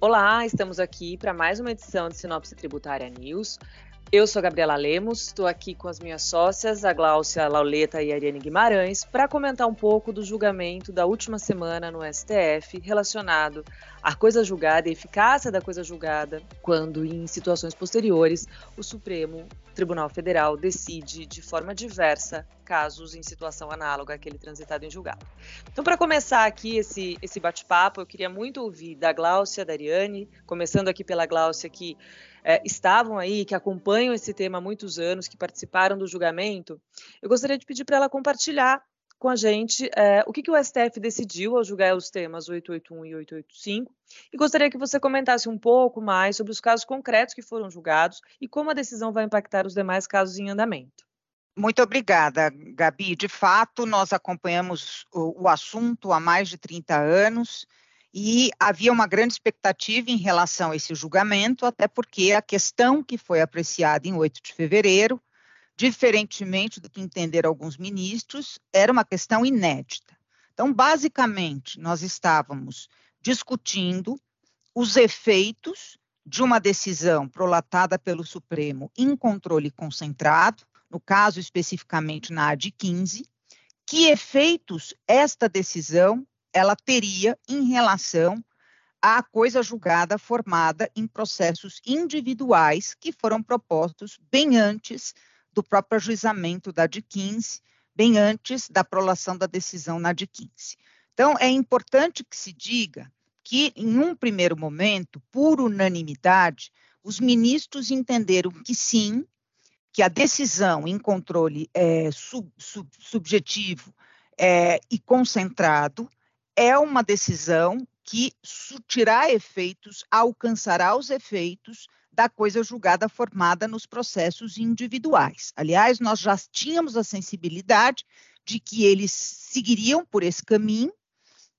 Olá, estamos aqui para mais uma edição de Sinopse Tributária News. Eu sou Gabriela Lemos, estou aqui com as minhas sócias, a Gláucia Lauleta e a Ariane Guimarães, para comentar um pouco do julgamento da última semana no STF relacionado à coisa julgada e eficácia da coisa julgada, quando, em situações posteriores, o Supremo Tribunal Federal decide de forma diversa casos em situação análoga àquele transitado em julgado. Então, para começar aqui esse, esse bate-papo, eu queria muito ouvir da Gláucia, da Ariane, começando aqui pela Gláucia, que é, estavam aí, que acompanham esse tema há muitos anos, que participaram do julgamento, eu gostaria de pedir para ela compartilhar com a gente é, o que, que, o STF decidiu ao julgar os temas 881 e 885 e gostaria que você comentasse um pouco mais sobre os casos concretos que foram julgados e como a decisão vai impactar os demais casos em andamento. Muito obrigada, Gabi. De fato, nós acompanhamos o, o assunto há mais de 30 anos e havia uma grande expectativa em relação a esse julgamento, até porque a questão que foi apreciada em 8 de fevereiro, diferentemente do que entenderam alguns ministros, era uma questão inédita. Então, basicamente, nós estávamos discutindo os efeitos de uma decisão prolatada pelo Supremo em controle concentrado, no caso especificamente na AD 15, que efeitos esta decisão ela teria em relação à coisa julgada formada em processos individuais que foram propostos bem antes do próprio ajuizamento da DI 15, bem antes da prolação da decisão na DI 15. Então, é importante que se diga que, em um primeiro momento, por unanimidade, os ministros entenderam que sim, que a decisão em controle é, sub, sub, subjetivo é, e concentrado é uma decisão que surtirá efeitos, alcançará os efeitos da coisa julgada formada nos processos individuais. Aliás, nós já tínhamos a sensibilidade de que eles seguiriam por esse caminho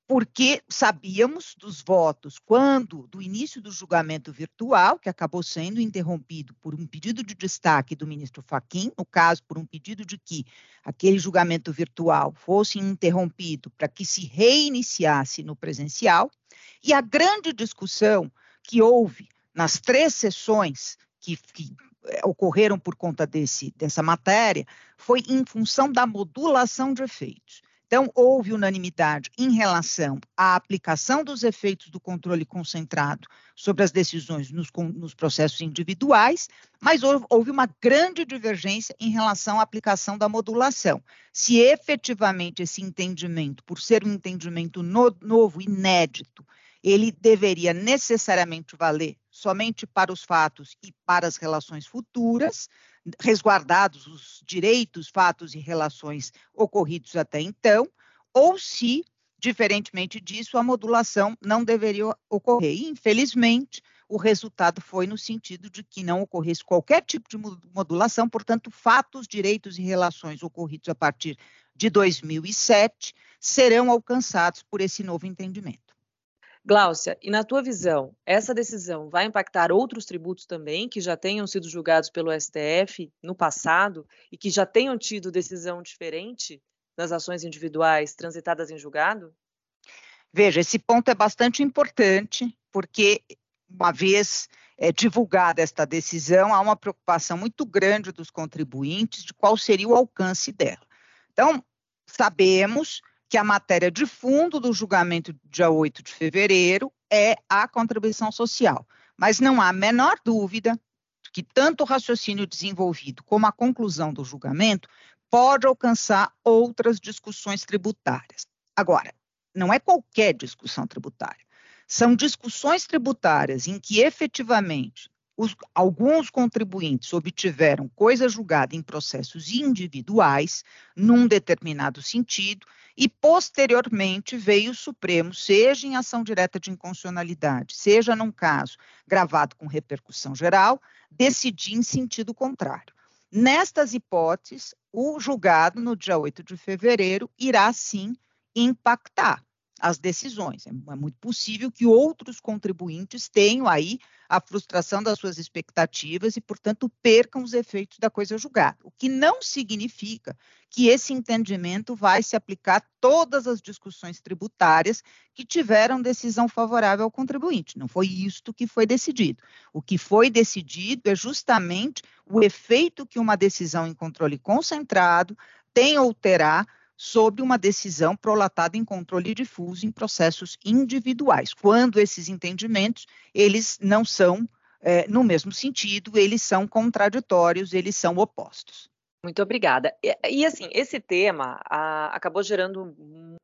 porque sabíamos dos votos quando do início do julgamento virtual, que acabou sendo interrompido por um pedido de destaque do ministro Faquim, no caso por um pedido de que aquele julgamento virtual fosse interrompido para que se reiniciasse no presencial, e a grande discussão que houve nas três sessões que, que eh, ocorreram por conta desse, dessa matéria foi em função da modulação de efeitos. Então, houve unanimidade em relação à aplicação dos efeitos do controle concentrado sobre as decisões nos, nos processos individuais, mas houve, houve, uma grande divergência em relação à aplicação da modulação. Se efetivamente esse entendimento, por ser um entendimento no, novo, inédito, ele deveria necessariamente valer somente para os fatos e para as relações futuras, resguardados os direitos, fatos e relações ocorridos até então, ou se, diferentemente disso, a modulação não deveria ocorrer. E, infelizmente, o resultado foi no sentido de que não ocorresse qualquer tipo de modulação, portanto, fatos, direitos e relações ocorridos a partir de 2007 serão alcançados por esse novo entendimento. Gláucia, e na tua visão, essa decisão vai impactar outros tributos também que já tenham sido julgados pelo STF no passado e que já tenham tido decisão diferente das ações individuais transitadas em julgado? Veja, esse ponto é bastante importante, porque uma vez é, divulgada esta decisão, há uma preocupação muito grande dos contribuintes de qual seria o alcance dela. Então, sabemos que a matéria de fundo do julgamento dia 8 de fevereiro é a contribuição social. Mas não há a menor dúvida que tanto o raciocínio desenvolvido como a conclusão do julgamento pode alcançar outras discussões tributárias. Agora, não é qualquer discussão tributária. São discussões tributárias em que efetivamente os, alguns contribuintes obtiveram coisa julgada em processos individuais, num determinado sentido, e posteriormente veio o Supremo, seja em ação direta de inconstitucionalidade, seja num caso gravado com repercussão geral, decidir em sentido contrário. Nestas hipóteses, o julgado no dia 8 de fevereiro irá sim impactar. As decisões. É, é muito possível que outros contribuintes tenham aí a frustração das suas expectativas e, portanto, percam os efeitos da coisa julgada. O que não significa que esse entendimento vai se aplicar a todas as discussões tributárias que tiveram decisão favorável ao contribuinte. Não foi isto que foi decidido. O que foi decidido é justamente o efeito que uma decisão em controle concentrado tem ou terá sobre uma decisão prolatada em controle difuso em processos individuais, quando esses entendimentos eles não são é, no mesmo sentido, eles são contraditórios, eles são opostos. Muito obrigada. E, e assim, esse tema a, acabou gerando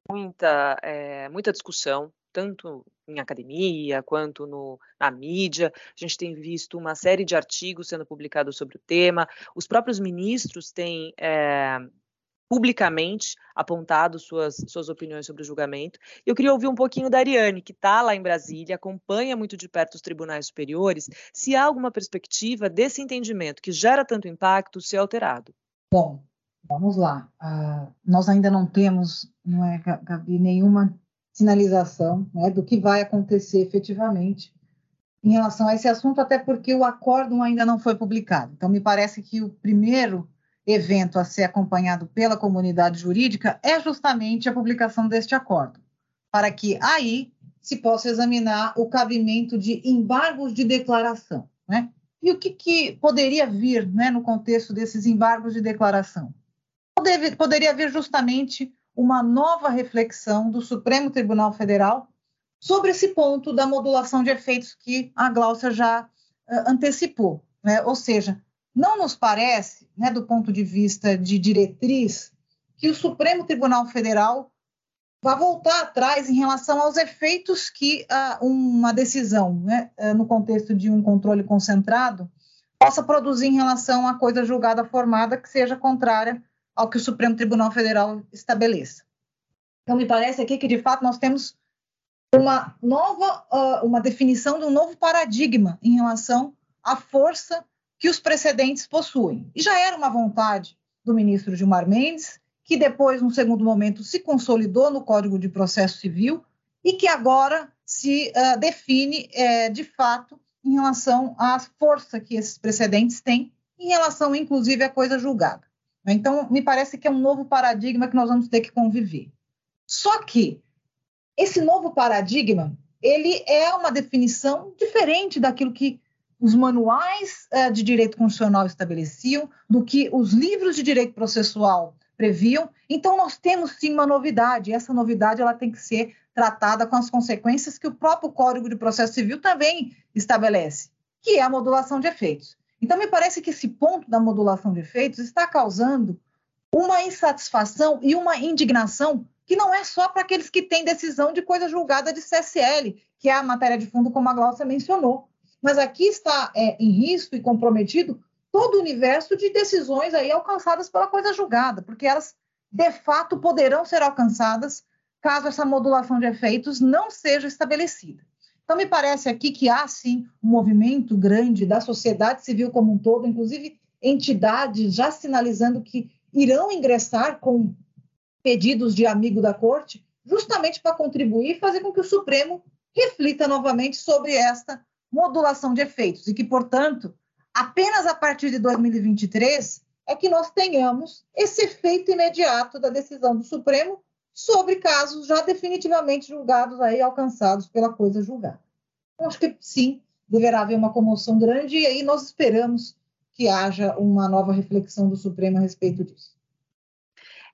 muita, é, muita discussão, tanto em academia quanto no, na mídia. A gente tem visto uma série de artigos sendo publicados sobre o tema. Os próprios ministros têm é, publicamente apontado suas, suas opiniões sobre o julgamento. Eu queria ouvir um pouquinho da Ariane, que está lá em Brasília, acompanha muito de perto os tribunais superiores, se há alguma perspectiva desse entendimento que gera tanto impacto ser alterado. Bom, vamos lá. Uh, nós ainda não temos, não é, Gabi, nenhuma sinalização né, do que vai acontecer efetivamente em relação a esse assunto, até porque o acórdão ainda não foi publicado. Então, me parece que o primeiro evento a ser acompanhado pela comunidade jurídica é justamente a publicação deste acordo, para que aí se possa examinar o cabimento de embargos de declaração, né? E o que, que poderia vir né, no contexto desses embargos de declaração? Poder, poderia vir justamente uma nova reflexão do Supremo Tribunal Federal sobre esse ponto da modulação de efeitos que a Gláucia já uh, antecipou. Né? Ou seja, não nos parece, né, do ponto de vista de diretriz, que o Supremo Tribunal Federal vá voltar atrás em relação aos efeitos que uh, uma decisão, né, uh, no contexto de um controle concentrado, possa produzir em relação à coisa julgada formada que seja contrária ao que o Supremo Tribunal Federal estabeleça. Então, me parece aqui que, de fato, nós temos uma nova, uh, uma definição de um novo paradigma em relação à força que os precedentes possuem. E já era uma vontade do ministro Gilmar Mendes, que depois, num segundo momento, se consolidou no Código de Processo Civil e que agora se uh, define uh, de fato em relação à força que esses precedentes têm, em relação, inclusive, à coisa julgada. Então, me parece que é um novo paradigma que nós vamos ter que conviver. Só que esse novo paradigma, ele é uma definição diferente daquilo que os manuais uh, de direito constitucional estabeleciam, do que os livros de direito processual previam. Então, nós temos sim uma novidade, e essa novidade ela tem que ser tratada com as consequências que o próprio Código de Processo Civil também estabelece, que é a modulação de efeitos. Então, me parece que esse ponto da modulação de efeitos está causando uma insatisfação e uma indignação que não é só para aqueles que têm decisão de coisa julgada de CSL, que é a matéria de fundo, como a Glaucia mencionou mas aqui está é, em risco e comprometido todo o universo de decisões aí alcançadas pela coisa julgada, porque elas de fato poderão ser alcançadas caso essa modulação de efeitos não seja estabelecida. Então, me parece aqui que há, sim, um movimento grande da sociedade civil como um todo, inclusive entidades já sinalizando que irão ingressar com pedidos de amigo da corte, justamente para contribuir e fazer com que o Supremo reflita novamente sobre esta modulação de efeitos e que, portanto, apenas a partir de 2023 é que nós tenhamos esse efeito imediato da decisão do Supremo sobre casos já definitivamente julgados aí alcançados pela coisa julgada. Eu acho que sim, deverá haver uma comoção grande e aí nós esperamos que haja uma nova reflexão do Supremo a respeito disso.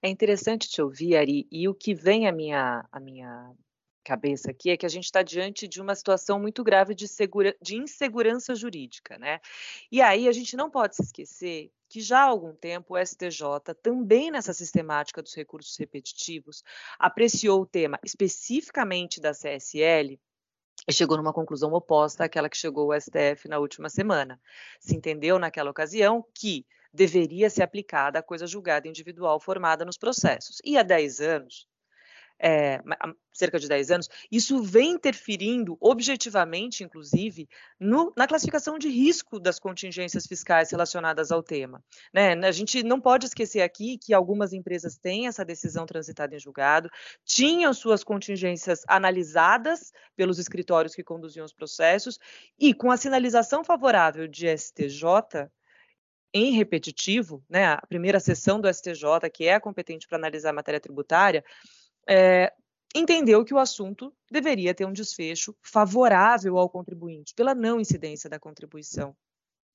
É interessante te ouvir, Ari, e o que vem à minha, à minha cabeça aqui é que a gente está diante de uma situação muito grave de, segura, de insegurança jurídica, né? E aí a gente não pode se esquecer que já há algum tempo o STJ, também nessa sistemática dos recursos repetitivos, apreciou o tema especificamente da CSL e chegou numa conclusão oposta àquela que chegou o STF na última semana. Se entendeu naquela ocasião que deveria ser aplicada a coisa julgada individual formada nos processos. E há 10 anos, é, há cerca de 10 anos, isso vem interferindo objetivamente, inclusive, no, na classificação de risco das contingências fiscais relacionadas ao tema. Né? A gente não pode esquecer aqui que algumas empresas têm essa decisão transitada em julgado, tinham suas contingências analisadas pelos escritórios que conduziam os processos, e com a sinalização favorável de STJ, em repetitivo, né, a primeira sessão do STJ, que é competente para analisar a matéria tributária, é, entendeu que o assunto deveria ter um desfecho favorável ao contribuinte, pela não incidência da contribuição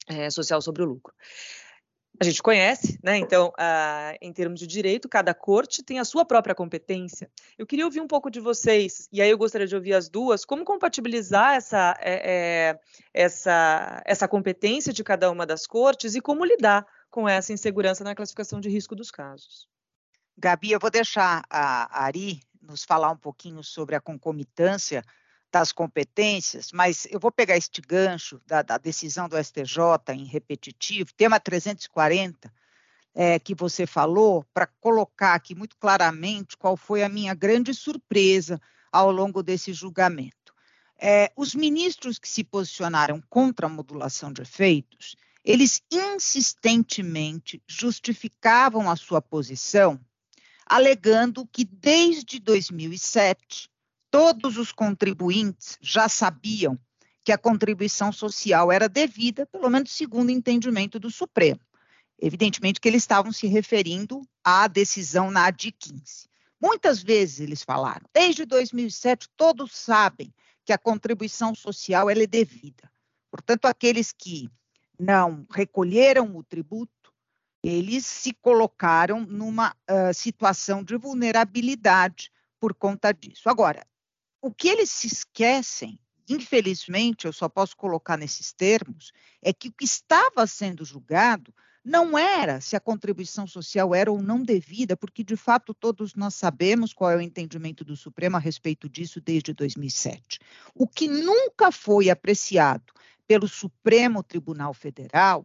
é, social sobre o lucro a gente conhece, né? Então, em termos de direito, cada corte tem a sua própria competência. Eu queria ouvir um pouco de vocês, e aí eu gostaria de ouvir as duas, como compatibilizar essa, é, é, essa, essa competência de cada uma das cortes e como lidar com essa insegurança na classificação de risco dos casos. Gabi, eu vou deixar a Ari nos falar um pouquinho sobre a concomitância das competências, mas eu vou pegar este gancho da, da decisão do STJ em repetitivo, tema 340, é, que você falou, para colocar aqui muito claramente qual foi a minha grande surpresa ao longo desse julgamento. É, os ministros que se posicionaram contra a modulação de efeitos, eles insistentemente justificavam a sua posição, alegando que desde 2007 todos os contribuintes já sabiam que a contribuição social era devida, pelo menos segundo o entendimento do Supremo. Evidentemente que eles estavam se referindo à decisão na AD 15. Muitas vezes eles falaram, desde 2007 todos sabem que a contribuição social é devida. Portanto, aqueles que não recolheram o tributo, eles se colocaram numa uh, situação de vulnerabilidade por conta disso. Agora, o que eles se esquecem, infelizmente, eu só posso colocar nesses termos, é que o que estava sendo julgado não era se a contribuição social era ou não devida, porque de fato todos nós sabemos qual é o entendimento do Supremo a respeito disso desde 2007. O que nunca foi apreciado pelo Supremo Tribunal Federal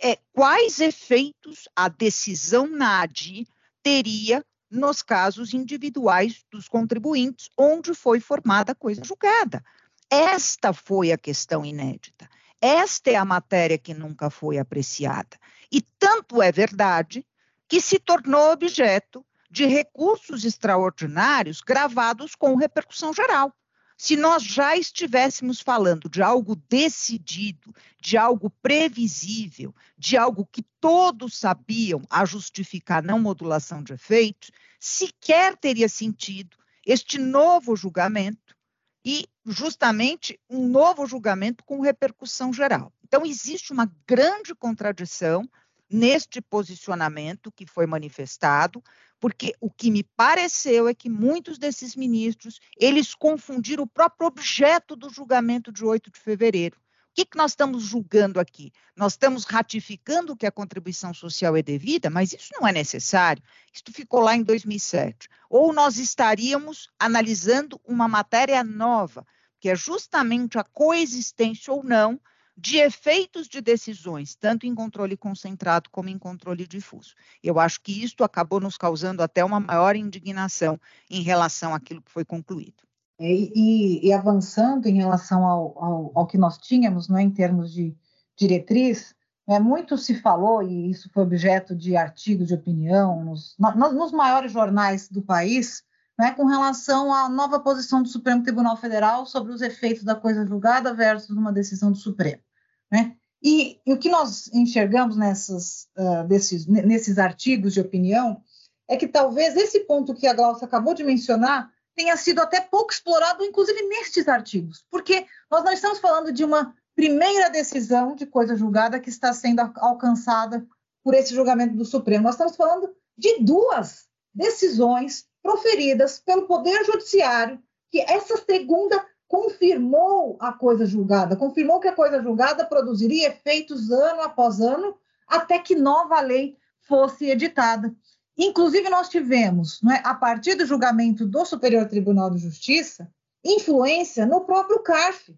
é quais efeitos a decisão na ADI teria nos casos individuais dos contribuintes, onde foi formada a coisa julgada. Esta foi a questão inédita. Esta é a matéria que nunca foi apreciada. E tanto é verdade que se tornou objeto de recursos extraordinários gravados com repercussão geral. Se nós já estivéssemos falando de algo decidido, de algo previsível, de algo que todos sabiam a justificar não modulação de efeitos, sequer teria sentido este novo julgamento e justamente um novo julgamento com repercussão geral. Então existe uma grande contradição neste posicionamento que foi manifestado, porque o que me pareceu é que muitos desses ministros, eles confundiram o próprio objeto do julgamento de 8 de fevereiro. O que, que nós estamos julgando aqui? Nós estamos ratificando que a contribuição social é devida, mas isso não é necessário. Isso ficou lá em 2007. Ou nós estaríamos analisando uma matéria nova, que é justamente a coexistência ou não de efeitos de decisões, tanto em controle concentrado como em controle difuso. Eu acho que isto acabou nos causando até uma maior indignação em relação àquilo que foi concluído. É, e, e, avançando em relação ao, ao, ao, que nós tínhamos, é, em termos de diretriz, é, muito se falou, e isso foi objeto de artigos de opinião nos, nos maiores jornais do país, né, com relação à nova posição do Supremo Tribunal Federal sobre os efeitos da coisa julgada versus uma decisão do Supremo. Né? E, e, o que nós enxergamos nessas, uh, desses, nesses artigos de opinião é que talvez esse ponto que a Glaucia acabou de mencionar tenha sido até pouco explorado, inclusive nestes artigos, porque nós não estamos falando de uma primeira decisão de coisa julgada que está sendo alcançada por esse julgamento do Supremo. Nós estamos falando de duas decisões proferidas pelo Poder Judiciário, que essa segunda confirmou a coisa julgada, confirmou que a coisa julgada produziria efeitos ano após ano, até que nova lei fosse editada. Inclusive, nós tivemos, é, a partir do julgamento do Superior Tribunal de Justiça, influência no próprio CARF.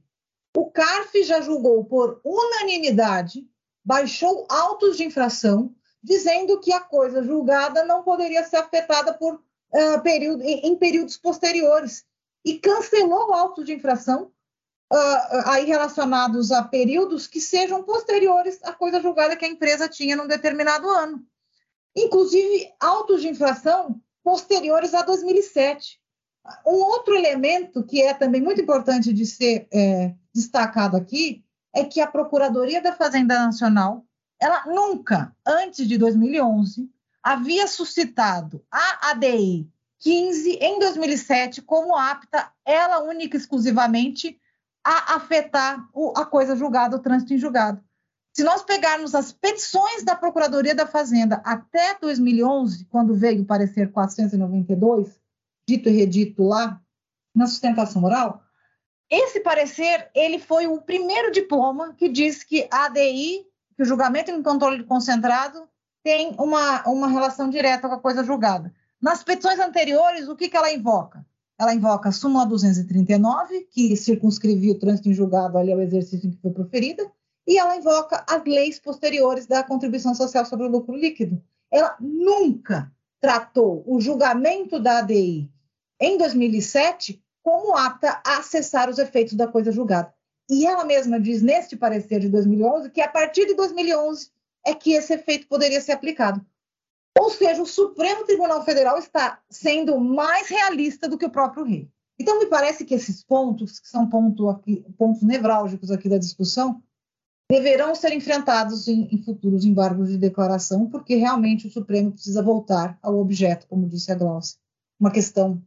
O CARF já julgou por unanimidade, baixou autos de infração, dizendo que a coisa julgada não poderia ser afetada por uh, período, em, em, períodos posteriores e cancelou autos de infração uh, aí relacionados a períodos que sejam posteriores à coisa julgada que a empresa tinha num determinado ano. Inclusive, autos de infração posteriores a 2007. Um outro elemento que é também muito importante de ser é, destacado aqui é que a Procuradoria da Fazenda Nacional, ela nunca, antes de 2011, havia suscitado a ADI 15 em 2007 como apta, ela única exclusivamente, a afetar a coisa julgada, o trânsito em julgado. Se nós pegarmos as petições da Procuradoria da Fazenda até 2011, quando veio o parecer 492, dito e redito lá, na sustentação oral, esse parecer ele foi o primeiro diploma que diz que a ADI, que o julgamento em controle concentrado, tem uma, uma relação direta com a coisa julgada. Nas petições anteriores, o que, que ela invoca? Ela invoca a súmula 239, que circunscrevia o trânsito em julgado ali ao exercício em que foi proferida, e ela invoca as leis posteriores da contribuição social sobre o lucro líquido. Ela nunca tratou o julgamento da ADI em 2007 como apta a acessar os efeitos da coisa julgada. E ela mesma diz neste parecer de 2011 que a partir de 2011 é que esse efeito poderia ser aplicado. Ou seja, o Supremo Tribunal Federal está sendo mais realista do que o próprio rei. Então, me parece que esses pontos, que são ponto aqui, pontos nevrálgicos aqui da discussão, deverão ser enfrentados em, em, futuros embargos de declaração, porque realmente o Supremo precisa voltar ao objeto, como disse a Glaucia, uma questão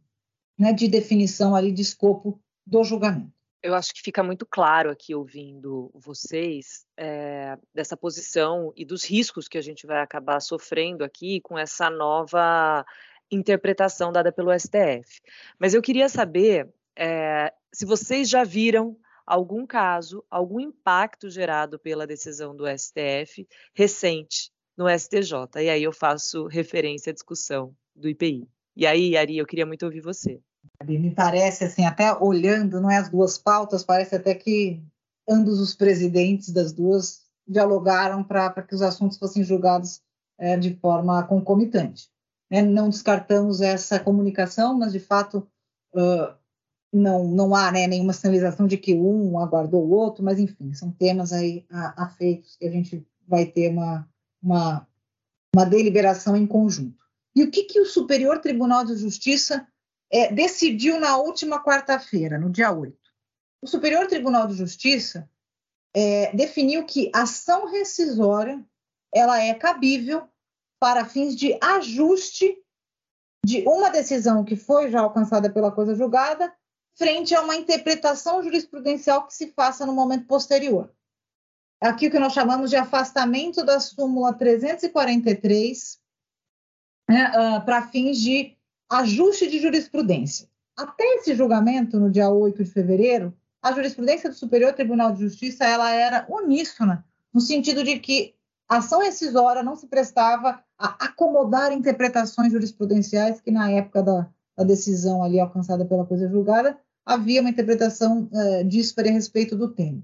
né, de definição ali de escopo do julgamento eu acho que fica muito claro aqui ouvindo vocês é, dessa posição e dos riscos que a gente vai acabar sofrendo aqui com essa nova interpretação dada pelo STF. Mas eu queria saber é, se vocês já viram algum caso, algum impacto gerado pela decisão do STF recente no STJ. E aí eu faço referência à discussão do IPI. E aí, Ari, eu queria muito ouvir você. Me parece, assim, até olhando não é, as duas pautas, parece até que ambos os presidentes das duas dialogaram para que os assuntos fossem julgados é, de forma concomitante. É, não descartamos essa comunicação, mas de fato uh, não, não há né, nenhuma sinalização de que um aguardou o outro, mas enfim, são temas aí afeitos que a gente vai ter uma, uma, uma deliberação em conjunto. E o que, que o Superior Tribunal de Justiça é, decidiu na última quarta-feira, no dia 8. O Superior Tribunal de Justiça é, definiu que ação rescisória ela é cabível para fins de ajuste de uma decisão que foi já alcançada pela coisa julgada frente a uma interpretação jurisprudencial que se faça no momento posterior. Aqui o que nós chamamos de afastamento da súmula 343 né, uh, para fins de ajuste de jurisprudência. Até esse julgamento, no dia 8 de fevereiro, a jurisprudência do Superior Tribunal de Justiça ela era uníssona, no sentido de que a ação rescisória não se prestava a acomodar interpretações jurisprudenciais que, na época da, da decisão ali alcançada pela coisa julgada, havia uma interpretação uh, díspare a respeito do tema.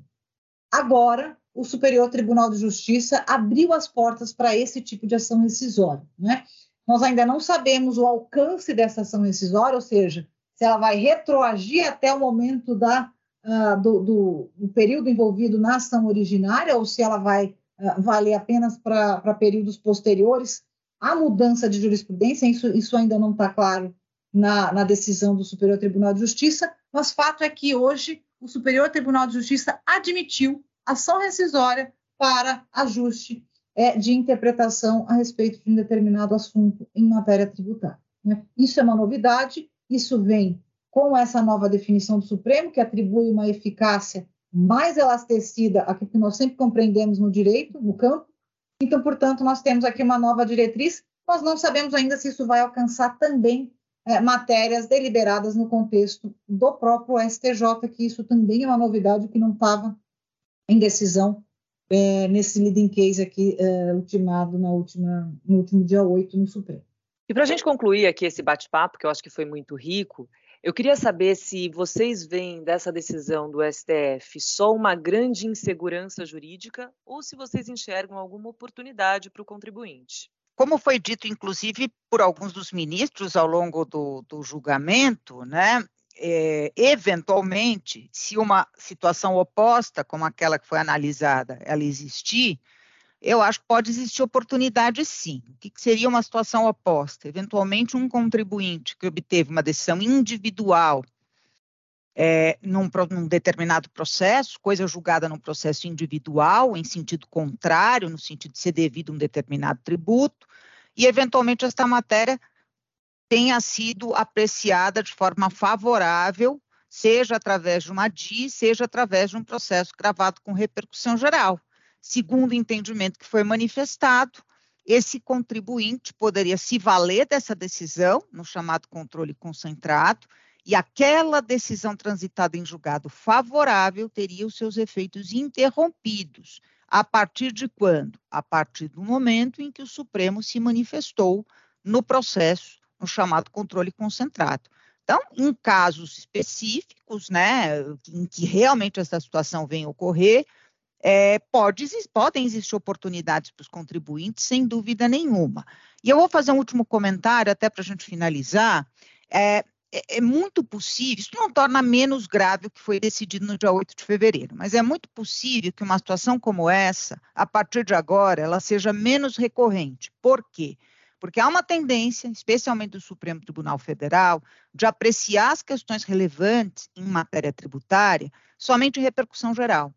Agora, o Superior Tribunal de Justiça abriu as portas para esse tipo de ação rescisória. Né? Nós ainda não sabemos o alcance dessa ação rescisória, ou seja, se ela vai retroagir até o momento da, uh, do, do, do, período envolvido na ação originária, ou se ela vai uh, valer apenas para períodos posteriores à mudança de jurisprudência, isso, isso ainda não está claro na, na decisão do Superior Tribunal de Justiça, mas fato é que hoje o Superior Tribunal de Justiça admitiu ação rescisória para ajuste é, de interpretação a respeito de um determinado assunto em matéria tributária. Né? Isso é uma novidade, isso vem com essa nova definição do Supremo, que atribui uma eficácia mais elastecida àquilo que nós sempre compreendemos no direito, no campo. Então, portanto, nós temos aqui uma nova diretriz, nós não sabemos ainda se isso vai alcançar também é, matérias deliberadas no contexto do próprio STJ, que isso também é uma novidade que não estava em decisão é, nesse leading case aqui é, ultimado na última, no último dia 8 no Supremo. E para a gente concluir aqui esse bate-papo, que eu acho que foi muito rico, eu queria saber se vocês veem dessa decisão do STF só uma grande insegurança jurídica ou se vocês enxergam alguma oportunidade para o contribuinte. como foi dito, inclusive, por alguns dos ministros ao longo do, do julgamento, né, é, eventualmente, se uma situação oposta, como aquela que foi analisada, ela existir, eu acho que pode existir oportunidade sim. O que, que seria uma situação oposta? Eventualmente, um contribuinte que obteve uma decisão individual é, num, num, determinado processo, coisa julgada num processo individual, em sentido contrário, no sentido de ser devido a um determinado tributo, e eventualmente esta matéria tenha sido apreciada de forma favorável, seja através de uma DI, seja através de um processo gravado com repercussão geral. Segundo o entendimento que foi manifestado, esse contribuinte poderia se valer dessa decisão, no chamado controle concentrado, e aquela decisão transitada em julgado favorável teria os seus efeitos interrompidos. A partir de quando? A partir do momento em que o Supremo se manifestou no processo no chamado controle concentrado. Então, em casos específicos, né, em que realmente essa situação vem ocorrer, é, pode, podem existir oportunidades para os contribuintes, sem dúvida nenhuma. E eu vou fazer um último comentário, até para a gente finalizar. É, é, é, muito possível, isso não torna menos grave o que foi decidido no dia 8 de fevereiro, mas é muito possível que uma situação como essa, a partir de agora, ela seja menos recorrente. Por quê? porque há uma tendência, especialmente do Supremo Tribunal Federal, de apreciar as questões relevantes em matéria tributária somente em repercussão geral.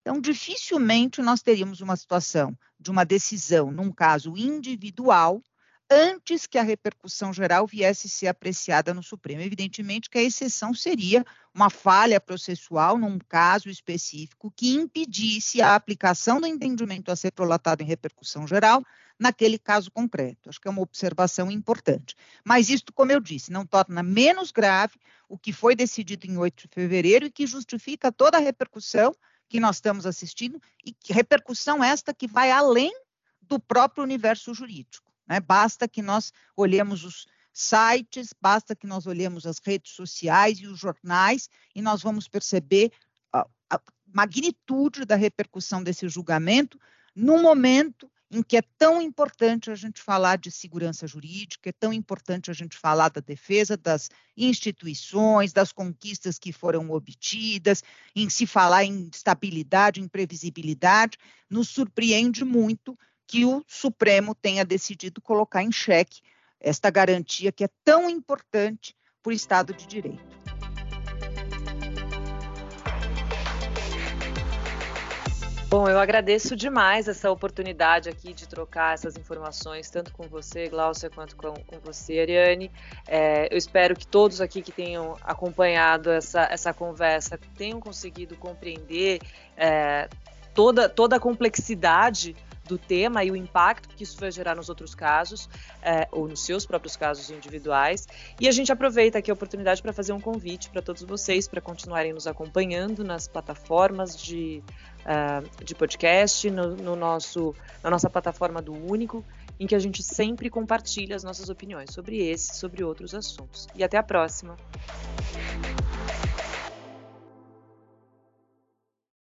Então, dificilmente nós teríamos uma situação de uma decisão num caso individual antes que a repercussão geral viesse ser apreciada no Supremo. Evidentemente que a exceção seria uma falha processual num caso específico que impedisse a aplicação do entendimento a ser prolatado em repercussão geral naquele caso concreto. Acho que é uma observação importante. Mas isto, como eu disse, não torna menos grave o que foi decidido em 8 de fevereiro e que justifica toda a repercussão que nós estamos assistindo, e repercussão esta que vai além do próprio universo jurídico. Né? Basta que nós olhemos os sites, basta que nós olhemos as redes sociais e os jornais e nós vamos perceber a, a magnitude da repercussão desse julgamento no momento em que é tão importante a gente falar de segurança jurídica, é tão importante a gente falar da defesa das instituições, das conquistas que foram obtidas, em se falar em estabilidade, em previsibilidade, nos surpreende muito que o Supremo tenha decidido colocar em xeque esta garantia que é tão importante para o Estado de Direito. Bom, eu agradeço demais essa oportunidade aqui de trocar essas informações, tanto com você, Glaucia, quanto com, com você, Ariane. É, eu espero que todos aqui que tenham acompanhado essa, essa conversa tenham conseguido compreender é, toda, toda a complexidade do tema e o impacto que isso vai gerar nos outros casos, é, ou nos seus próprios casos individuais. E a gente aproveita aqui a oportunidade para fazer um convite para todos vocês para continuarem nos acompanhando nas plataformas de, uh, de podcast, no, no, nosso, na nossa plataforma do Único, em que a gente sempre compartilha as nossas opiniões sobre esse, sobre outros assuntos. E até a próxima!